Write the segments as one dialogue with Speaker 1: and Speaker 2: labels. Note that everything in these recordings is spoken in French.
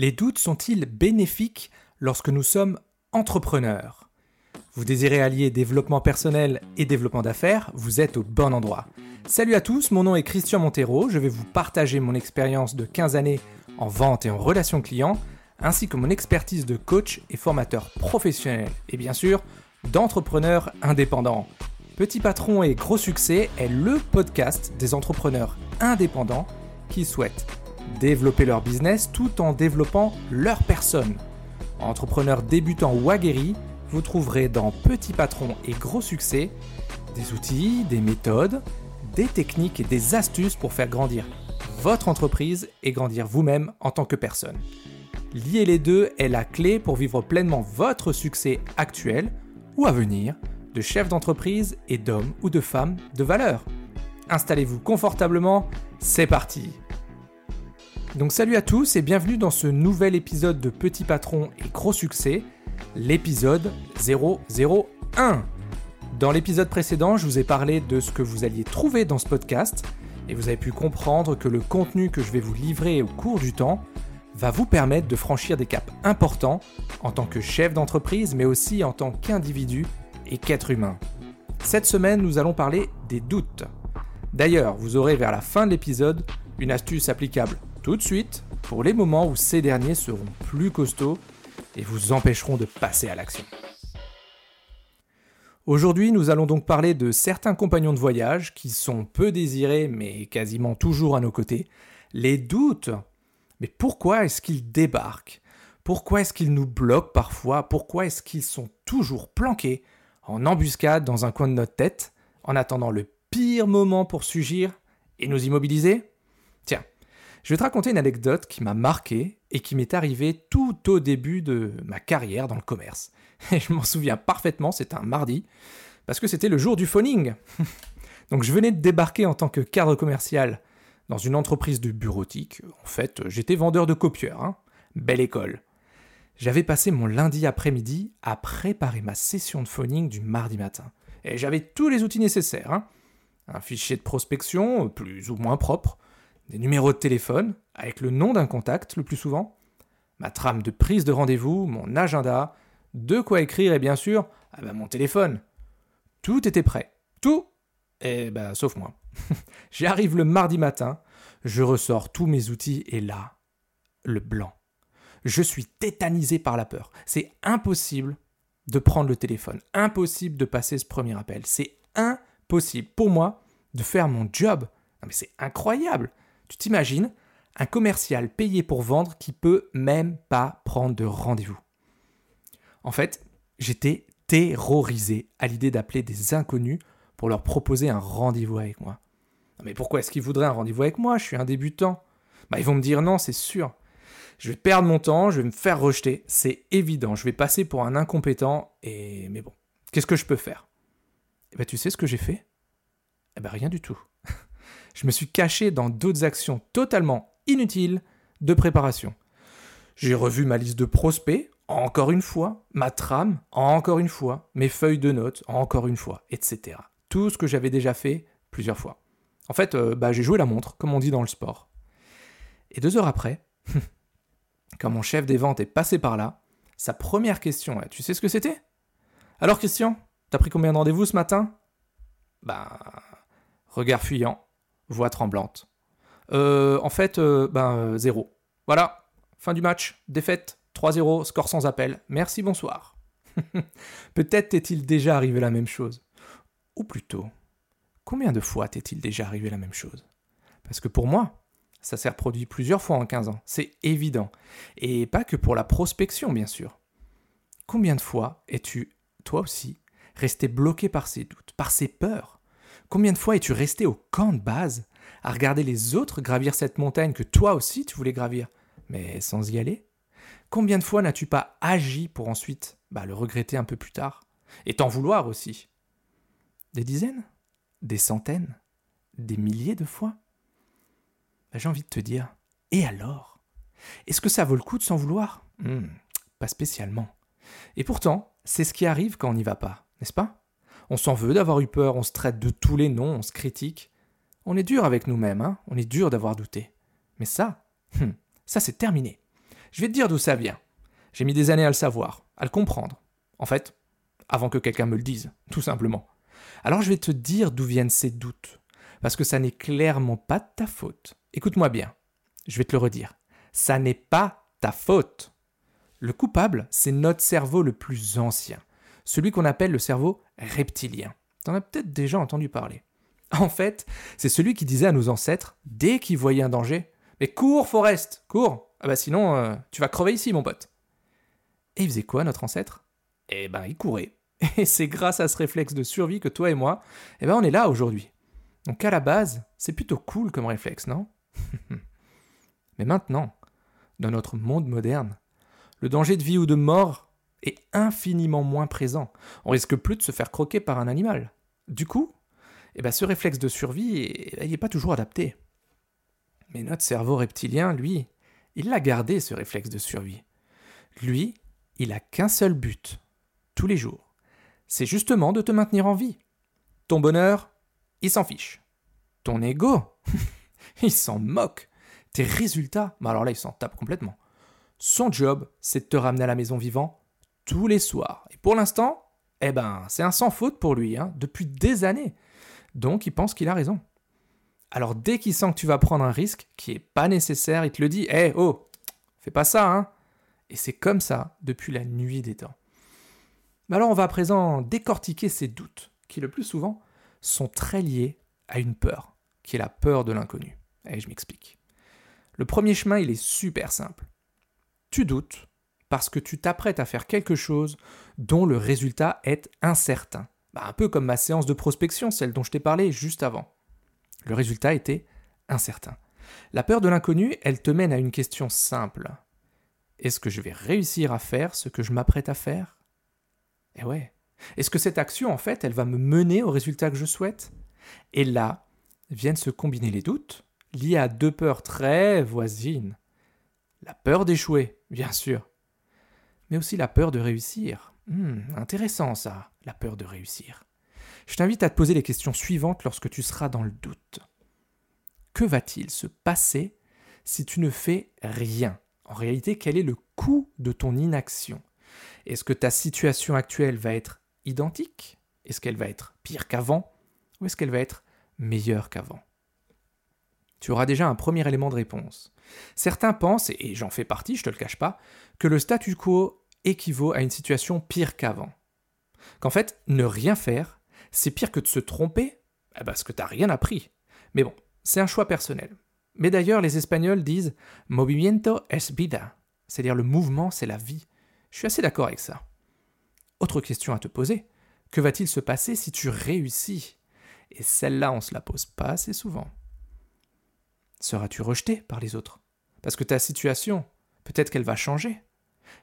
Speaker 1: Les doutes sont-ils bénéfiques lorsque nous sommes entrepreneurs? Vous désirez allier développement personnel et développement d'affaires, vous êtes au bon endroit. Salut à tous, mon nom est Christian Montero, je vais vous partager mon expérience de 15 années en vente et en relations clients, ainsi que mon expertise de coach et formateur professionnel, et bien sûr d'entrepreneur indépendant. Petit Patron et Gros Succès est le podcast des entrepreneurs indépendants qui souhaitent développer leur business tout en développant leur personne. Entrepreneurs débutants ou aguerris, vous trouverez dans Petit Patron et Gros Succès des outils, des méthodes, des techniques et des astuces pour faire grandir votre entreprise et grandir vous-même en tant que personne. Lier les deux est la clé pour vivre pleinement votre succès actuel ou à venir de chef d'entreprise et d'hommes ou de femmes de valeur. Installez-vous confortablement, c'est parti donc salut à tous et bienvenue dans ce nouvel épisode de Petit Patron et Gros Succès, l'épisode 001. Dans l'épisode précédent, je vous ai parlé de ce que vous alliez trouver dans ce podcast et vous avez pu comprendre que le contenu que je vais vous livrer au cours du temps va vous permettre de franchir des caps importants en tant que chef d'entreprise mais aussi en tant qu'individu et qu'être humain. Cette semaine, nous allons parler des doutes. D'ailleurs, vous aurez vers la fin de l'épisode une astuce applicable tout de suite pour les moments où ces derniers seront plus costauds et vous empêcheront de passer à l'action. Aujourd'hui, nous allons donc parler de certains compagnons de voyage qui sont peu désirés mais quasiment toujours à nos côtés. Les doutes. Mais pourquoi est-ce qu'ils débarquent? Pourquoi est-ce qu'ils nous bloquent parfois? Pourquoi est-ce qu'ils sont toujours planqués en embuscade dans un coin de notre tête en attendant le pire moment pour surgir et nous immobiliser? Je vais te raconter une anecdote qui m'a marqué et qui m'est arrivée tout au début de ma carrière dans le commerce. Et je m'en souviens parfaitement, c'était un mardi, parce que c'était le jour du phoning. Donc je venais de débarquer en tant que cadre commercial dans une entreprise de bureautique. En fait, j'étais vendeur de copieurs. Hein. Belle école. J'avais passé mon lundi après-midi à préparer ma session de phoning du mardi matin. Et j'avais tous les outils nécessaires. Hein. Un fichier de prospection, plus ou moins propre, des numéros de téléphone, avec le nom d'un contact le plus souvent, ma trame de prise de rendez-vous, mon agenda, de quoi écrire et bien sûr, ah ben, mon téléphone. Tout était prêt. Tout Eh ben, sauf moi. J'arrive le mardi matin, je ressors tous mes outils et là, le blanc. Je suis tétanisé par la peur. C'est impossible de prendre le téléphone. Impossible de passer ce premier appel. C'est impossible pour moi de faire mon job. Non mais c'est incroyable. Tu t'imagines un commercial payé pour vendre qui peut même pas prendre de rendez-vous. En fait, j'étais terrorisé à l'idée d'appeler des inconnus pour leur proposer un rendez-vous avec moi. Mais pourquoi est-ce qu'ils voudraient un rendez-vous avec moi? Je suis un débutant. Bah, ils vont me dire non, c'est sûr. Je vais perdre mon temps, je vais me faire rejeter, c'est évident. Je vais passer pour un incompétent et mais bon, qu'est-ce que je peux faire? Eh ben, tu sais ce que j'ai fait? Eh ben rien du tout je me suis caché dans d'autres actions totalement inutiles de préparation. J'ai revu ma liste de prospects, encore une fois, ma trame, encore une fois, mes feuilles de notes, encore une fois, etc. Tout ce que j'avais déjà fait plusieurs fois. En fait, euh, bah, j'ai joué la montre, comme on dit dans le sport. Et deux heures après, quand mon chef des ventes est passé par là, sa première question, tu sais ce que c'était? Alors Christian, t'as pris combien de rendez-vous ce matin? Bah, regard fuyant, voix tremblante. Euh, en fait, euh, ben, euh, zéro. Voilà, fin du match, défaite, 3-0, score sans appel. Merci, bonsoir. Peut-être t'est-il déjà arrivé la même chose. Ou plutôt, combien de fois t'est-il déjà arrivé la même chose? Parce que pour moi, ça s'est reproduit plusieurs fois en 15 ans, c'est évident. Et pas que pour la prospection, bien sûr. Combien de fois es-tu, toi aussi, resté bloqué par ces doutes, par ces peurs? Combien de fois es-tu resté au camp de base à regarder les autres gravir cette montagne que toi aussi tu voulais gravir, mais sans y aller? Combien de fois n'as-tu pas agi pour ensuite bah, le regretter un peu plus tard Et t'en vouloir aussi? Des dizaines? Des centaines? Des milliers de fois? Bah, J'ai envie de te dire, et alors? Est-ce que ça vaut le coup de s'en vouloir? Hmm, Pas spécialement. Et pourtant, c'est ce qui arrive quand on n'y va pas, n'est-ce pas? On s'en veut d'avoir eu peur, on se traite de tous les noms, on se critique. On est dur avec nous-mêmes, hein on est dur d'avoir douté. Mais ça, hum, ça c'est terminé. Je vais te dire d'où ça vient. J'ai mis des années à le savoir, à le comprendre. En fait, avant que quelqu'un me le dise, tout simplement. Alors je vais te dire d'où viennent ces doutes, parce que ça n'est clairement pas ta faute. Écoute-moi bien, je vais te le redire. Ça n'est pas ta faute. Le coupable, c'est notre cerveau le plus ancien, celui qu'on appelle le cerveau reptilien. T'en as peut-être déjà entendu parler. En fait, c'est celui qui disait à nos ancêtres, dès qu'ils voyaient un danger, Mais cours, Forest, cours Ah bah sinon, euh, tu vas crever ici, mon pote. Et il faisait quoi, notre ancêtre? Eh ben, il courait. Et c'est grâce à ce réflexe de survie que toi et moi, eh ben, on est là aujourd'hui. Donc à la base, c'est plutôt cool comme réflexe, non? Mais maintenant, dans notre monde moderne, le danger de vie ou de mort est infiniment moins présent. On risque plus de se faire croquer par un animal. Du coup, eh ben, ce réflexe de survie, n'est pas toujours adapté. Mais notre cerveau reptilien, lui, il l'a gardé, ce réflexe de survie. Lui, il a qu'un seul but, tous les jours. C'est justement de te maintenir en vie. Ton bonheur, il s'en fiche. Ton ego, il s'en moque. Tes résultats, bah alors là, il s'en tape complètement. Son job, c'est de te ramener à la maison vivant tous les soirs. Et pour l'instant, eh ben, c'est un sans faute pour lui, hein, depuis des années. Donc, il pense qu'il a raison. Alors, dès qu'il sent que tu vas prendre un risque qui n'est pas nécessaire, il te le dit Eh, oh, fais pas ça, hein Et c'est comme ça depuis la nuit des temps. Mais alors, on va à présent décortiquer ces doutes, qui le plus souvent sont très liés à une peur, qui est la peur de l'inconnu. Et je m'explique. Le premier chemin, il est super simple. Tu doutes parce que tu t'apprêtes à faire quelque chose dont le résultat est incertain. Bah, un peu comme ma séance de prospection, celle dont je t'ai parlé juste avant. Le résultat était incertain. La peur de l'inconnu, elle te mène à une question simple. Est-ce que je vais réussir à faire ce que je m'apprête à faire? Eh ouais. Est-ce que cette action, en fait, elle va me mener au résultat que je souhaite? Et là, viennent se combiner les doutes, liés à deux peurs très voisines. La peur d'échouer, bien sûr, mais aussi la peur de réussir. Hmm, intéressant ça, la peur de réussir. Je t'invite à te poser les questions suivantes lorsque tu seras dans le doute. Que va-t-il se passer si tu ne fais rien? En réalité, quel est le coût de ton inaction? Est-ce que ta situation actuelle va être identique? Est-ce qu'elle va être pire qu'avant? Ou est-ce qu'elle va être meilleure qu'avant? Tu auras déjà un premier élément de réponse. Certains pensent, et j'en fais partie, je te le cache pas, que le statu quo équivaut à une situation pire qu'avant. Qu'en fait, ne rien faire, c'est pire que de se tromper, eh ben, parce que t'as rien appris. Mais bon, c'est un choix personnel. Mais d'ailleurs, les Espagnols disent movimiento es vida, c'est-à-dire le mouvement, c'est la vie. Je suis assez d'accord avec ça. Autre question à te poser que va-t-il se passer si tu réussis? Et celle-là, on se la pose pas assez souvent. Seras-tu rejeté par les autres? Parce que ta situation, peut-être qu'elle va changer.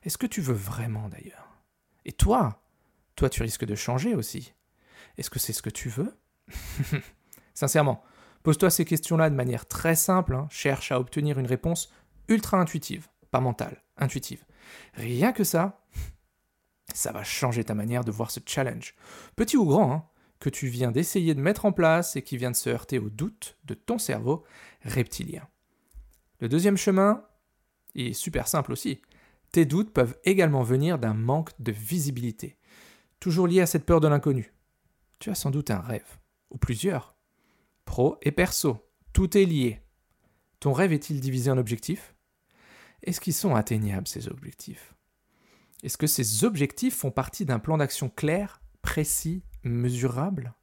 Speaker 1: Est-ce que tu veux vraiment d'ailleurs? Et toi Toi, tu risques de changer aussi. Est-ce que c'est ce que tu veux? Sincèrement, pose-toi ces questions-là de manière très simple, hein. cherche à obtenir une réponse ultra intuitive, pas mentale, intuitive. Rien que ça, ça va changer ta manière de voir ce challenge, petit ou grand, hein, que tu viens d'essayer de mettre en place et qui vient de se heurter au doute de ton cerveau reptilien. Le deuxième chemin est super simple aussi. Tes doutes peuvent également venir d'un manque de visibilité, toujours lié à cette peur de l'inconnu. Tu as sans doute un rêve, ou plusieurs. Pro et perso, tout est lié. Ton rêve est-il divisé en objectifs? Est-ce qu'ils sont atteignables, ces objectifs? Est-ce que ces objectifs font partie d'un plan d'action clair, précis, mesurable?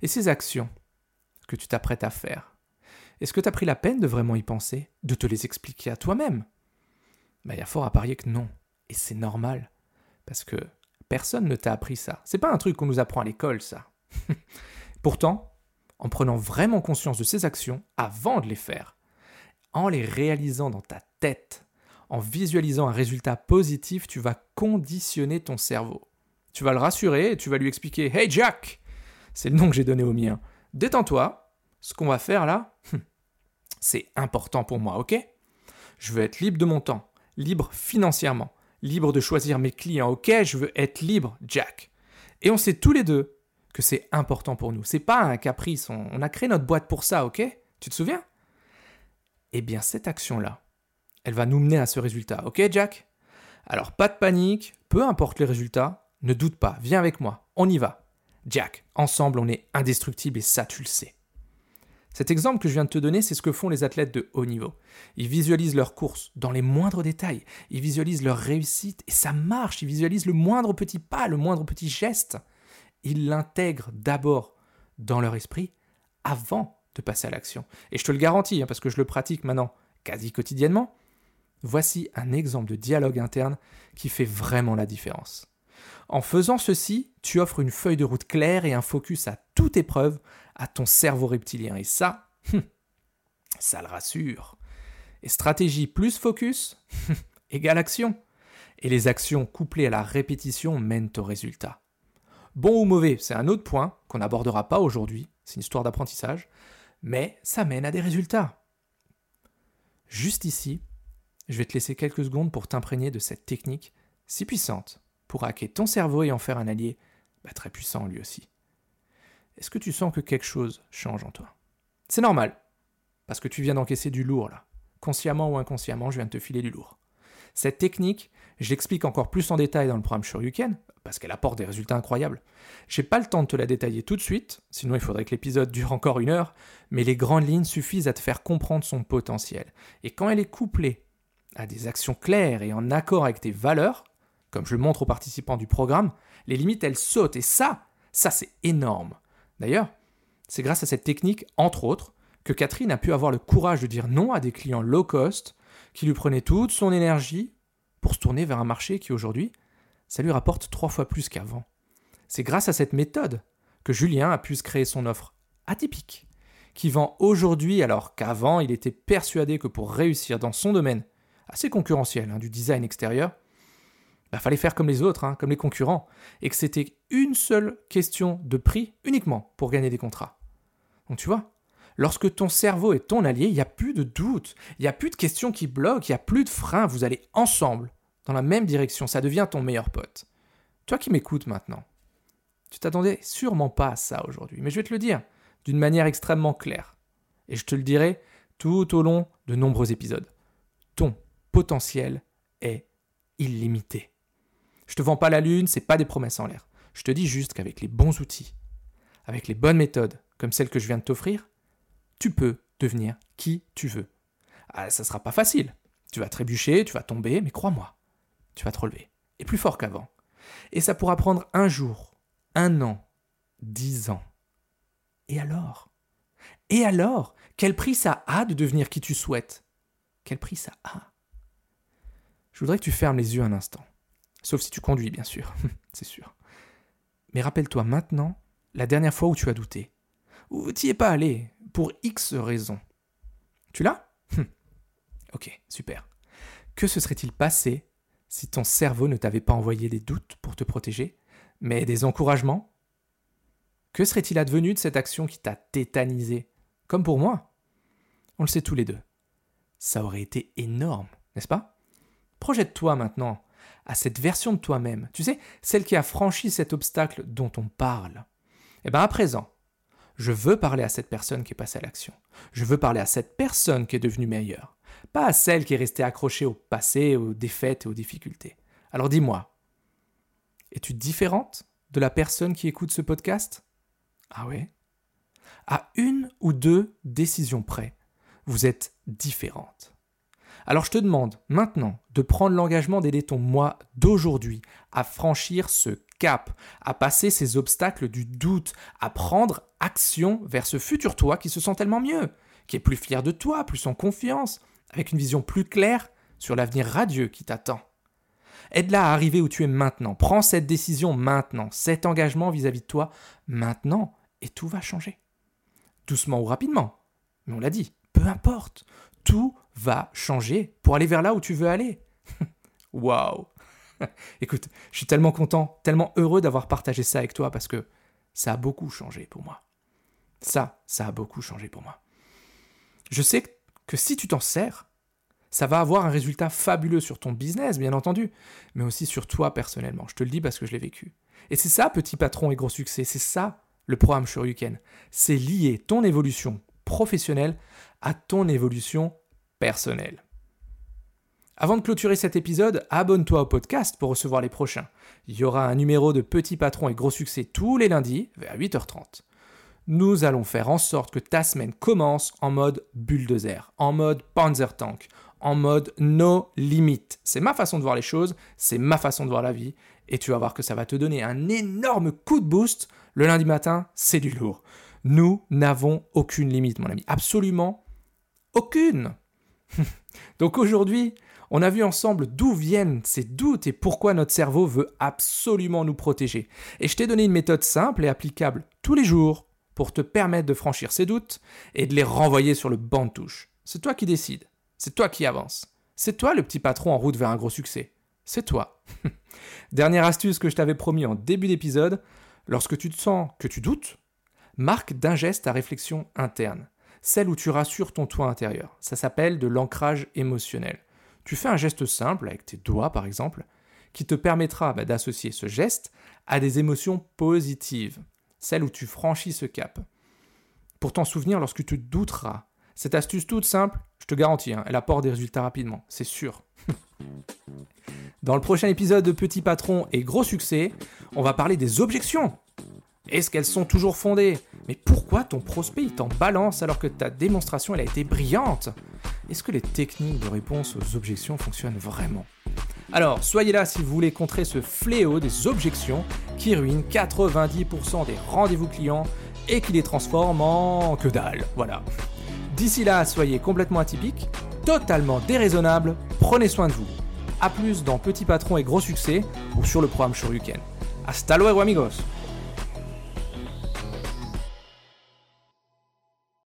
Speaker 1: Et ces actions que tu t'apprêtes à faire, est-ce que tu as pris la peine de vraiment y penser, de te les expliquer à toi-même? Il y a fort à parier que non. Et c'est normal. Parce que personne ne t'a appris ça. C'est pas un truc qu'on nous apprend à l'école, ça. Pourtant, en prenant vraiment conscience de ces actions avant de les faire, en les réalisant dans ta tête, en visualisant un résultat positif, tu vas conditionner ton cerveau. Tu vas le rassurer et tu vas lui expliquer Hey Jack C'est le nom que j'ai donné au mien. Détends-toi. Ce qu'on va faire là, c'est important pour moi, ok? Je veux être libre de mon temps libre financièrement, libre de choisir mes clients. Ok, je veux être libre, Jack. Et on sait tous les deux que c'est important pour nous. C'est pas un caprice. On, a créé notre boîte pour ça, ok? Tu te souviens? Eh bien, cette action-là, elle va nous mener à ce résultat. Ok, Jack? Alors, pas de panique, peu importe les résultats, ne doute pas, viens avec moi, on y va. Jack, ensemble, on est indestructible et ça, tu le sais. Cet exemple que je viens de te donner, c'est ce que font les athlètes de haut niveau. Ils visualisent leur course dans les moindres détails, ils visualisent leur réussite et ça marche, ils visualisent le moindre petit pas, le moindre petit geste. Ils l'intègrent d'abord dans leur esprit avant de passer à l'action. Et je te le garantis, hein, parce que je le pratique maintenant quasi quotidiennement, voici un exemple de dialogue interne qui fait vraiment la différence. En faisant ceci, tu offres une feuille de route claire et un focus à toute épreuve à ton cerveau reptilien. Et ça, hum, ça le rassure. Et stratégie plus focus égale action. Et les actions couplées à la répétition mènent au résultat. Bon ou mauvais, c'est un autre point qu'on n'abordera pas aujourd'hui, c'est une histoire d'apprentissage, mais ça mène à des résultats. Juste ici, je vais te laisser quelques secondes pour t'imprégner de cette technique si puissante pour hacker ton cerveau et en faire un allié bah, très puissant lui aussi. Est-ce que tu sens que quelque chose change en toi? C'est normal, parce que tu viens d'encaisser du lourd là. Consciemment ou inconsciemment, je viens de te filer du lourd. Cette technique, je l'explique encore plus en détail dans le programme Shoryuken, parce qu'elle apporte des résultats incroyables. J'ai pas le temps de te la détailler tout de suite, sinon il faudrait que l'épisode dure encore une heure, mais les grandes lignes suffisent à te faire comprendre son potentiel. Et quand elle est couplée à des actions claires et en accord avec tes valeurs, comme je le montre aux participants du programme, les limites elles sautent, et ça, ça c'est énorme. D'ailleurs, c'est grâce à cette technique, entre autres, que Catherine a pu avoir le courage de dire non à des clients low cost qui lui prenaient toute son énergie pour se tourner vers un marché qui aujourd'hui, ça lui rapporte trois fois plus qu'avant. C'est grâce à cette méthode que Julien a pu se créer son offre atypique, qui vend aujourd'hui alors qu'avant il était persuadé que pour réussir dans son domaine, assez concurrentiel hein, du design extérieur, bah, fallait faire comme les autres, hein, comme les concurrents, et que c'était une seule question de prix uniquement pour gagner des contrats. Donc tu vois, lorsque ton cerveau est ton allié, il n'y a plus de doute, il n'y a plus de questions qui bloquent, il n'y a plus de freins, vous allez ensemble dans la même direction, ça devient ton meilleur pote. Toi qui m'écoutes maintenant, tu t'attendais sûrement pas à ça aujourd'hui, mais je vais te le dire d'une manière extrêmement claire. Et je te le dirai tout au long de nombreux épisodes. Ton potentiel est illimité. Je te vends pas la lune, c'est pas des promesses en l'air. Je te dis juste qu'avec les bons outils, avec les bonnes méthodes, comme celles que je viens de t'offrir, tu peux devenir qui tu veux. Ah, ça sera pas facile. Tu vas trébucher, tu vas tomber, mais crois-moi, tu vas te relever. Et plus fort qu'avant. Et ça pourra prendre un jour, un an, dix ans. Et alors? Et alors Quel prix ça a de devenir qui tu souhaites? Quel prix ça a? Je voudrais que tu fermes les yeux un instant. Sauf si tu conduis, bien sûr, c'est sûr. Mais rappelle-toi maintenant la dernière fois où tu as douté, où tu es pas allé, pour X raisons. Tu l'as? Ok, super. Que se serait-il passé si ton cerveau ne t'avait pas envoyé des doutes pour te protéger, mais des encouragements? Que serait-il advenu de cette action qui t'a tétanisé? Comme pour moi. On le sait tous les deux. Ça aurait été énorme, n'est-ce pas? Projette-toi maintenant à cette version de toi-même, tu sais, celle qui a franchi cet obstacle dont on parle. Eh bien à présent, je veux parler à cette personne qui est passée à l'action. Je veux parler à cette personne qui est devenue meilleure, pas à celle qui est restée accrochée au passé, aux défaites et aux difficultés. Alors dis-moi, es-tu différente de la personne qui écoute ce podcast? Ah ouais? À une ou deux décisions près, vous êtes différente. Alors je te demande maintenant de prendre l'engagement d'aider ton moi d'aujourd'hui à franchir ce cap, à passer ces obstacles du doute, à prendre action vers ce futur toi qui se sent tellement mieux, qui est plus fier de toi, plus en confiance, avec une vision plus claire sur l'avenir radieux qui t'attend. Aide-la à arriver où tu es maintenant. Prends cette décision maintenant, cet engagement vis-à-vis de toi maintenant, et tout va changer. Doucement ou rapidement. Mais on l'a dit, peu importe tout va changer pour aller vers là où tu veux aller. Waouh Écoute, je suis tellement content, tellement heureux d'avoir partagé ça avec toi parce que ça a beaucoup changé pour moi. Ça, ça a beaucoup changé pour moi. Je sais que si tu t'en sers, ça va avoir un résultat fabuleux sur ton business, bien entendu, mais aussi sur toi personnellement. Je te le dis parce que je l'ai vécu. Et c'est ça, petit patron et gros succès, c'est ça le programme Shoryuken. C'est lier ton évolution professionnelle à ton évolution personnelle. Avant de clôturer cet épisode, abonne-toi au podcast pour recevoir les prochains. Il y aura un numéro de Petit Patron et Gros Succès tous les lundis vers 8h30. Nous allons faire en sorte que ta semaine commence en mode bulldozer, en mode Panzer Tank, en mode no limite. C'est ma façon de voir les choses, c'est ma façon de voir la vie, et tu vas voir que ça va te donner un énorme coup de boost. Le lundi matin, c'est du lourd. Nous n'avons aucune limite, mon ami. Absolument aucune. Donc aujourd'hui, on a vu ensemble d'où viennent ces doutes et pourquoi notre cerveau veut absolument nous protéger. Et je t'ai donné une méthode simple et applicable tous les jours pour te permettre de franchir ces doutes et de les renvoyer sur le banc de touche. C'est toi qui décides. C'est toi qui avances. C'est toi le petit patron en route vers un gros succès. C'est toi. Dernière astuce que je t'avais promis en début d'épisode, lorsque tu te sens que tu doutes, marque d'un geste ta réflexion interne, celle où tu rassures ton toit intérieur. Ça s'appelle de l'ancrage émotionnel. Tu fais un geste simple, avec tes doigts par exemple, qui te permettra bah, d'associer ce geste à des émotions positives, celles où tu franchis ce cap. Pour t'en souvenir lorsque tu douteras, cette astuce toute simple, je te garantis, hein, elle apporte des résultats rapidement, c'est sûr. Dans le prochain épisode de Petit Patron et Gros Succès, on va parler des objections. Est-ce qu'elles sont toujours fondées? Mais pourquoi ton prospect t'en balance alors que ta démonstration a été brillante? Est-ce que les techniques de réponse aux objections fonctionnent vraiment? Alors, soyez là si vous voulez contrer ce fléau des objections qui ruinent 90% des rendez-vous clients et qui les transforment en que dalle. Voilà. D'ici là, soyez complètement atypique, totalement déraisonnable, prenez soin de vous. A plus dans Petit Patron et Gros Succès ou sur le programme Shoryuken. Hasta luego amigos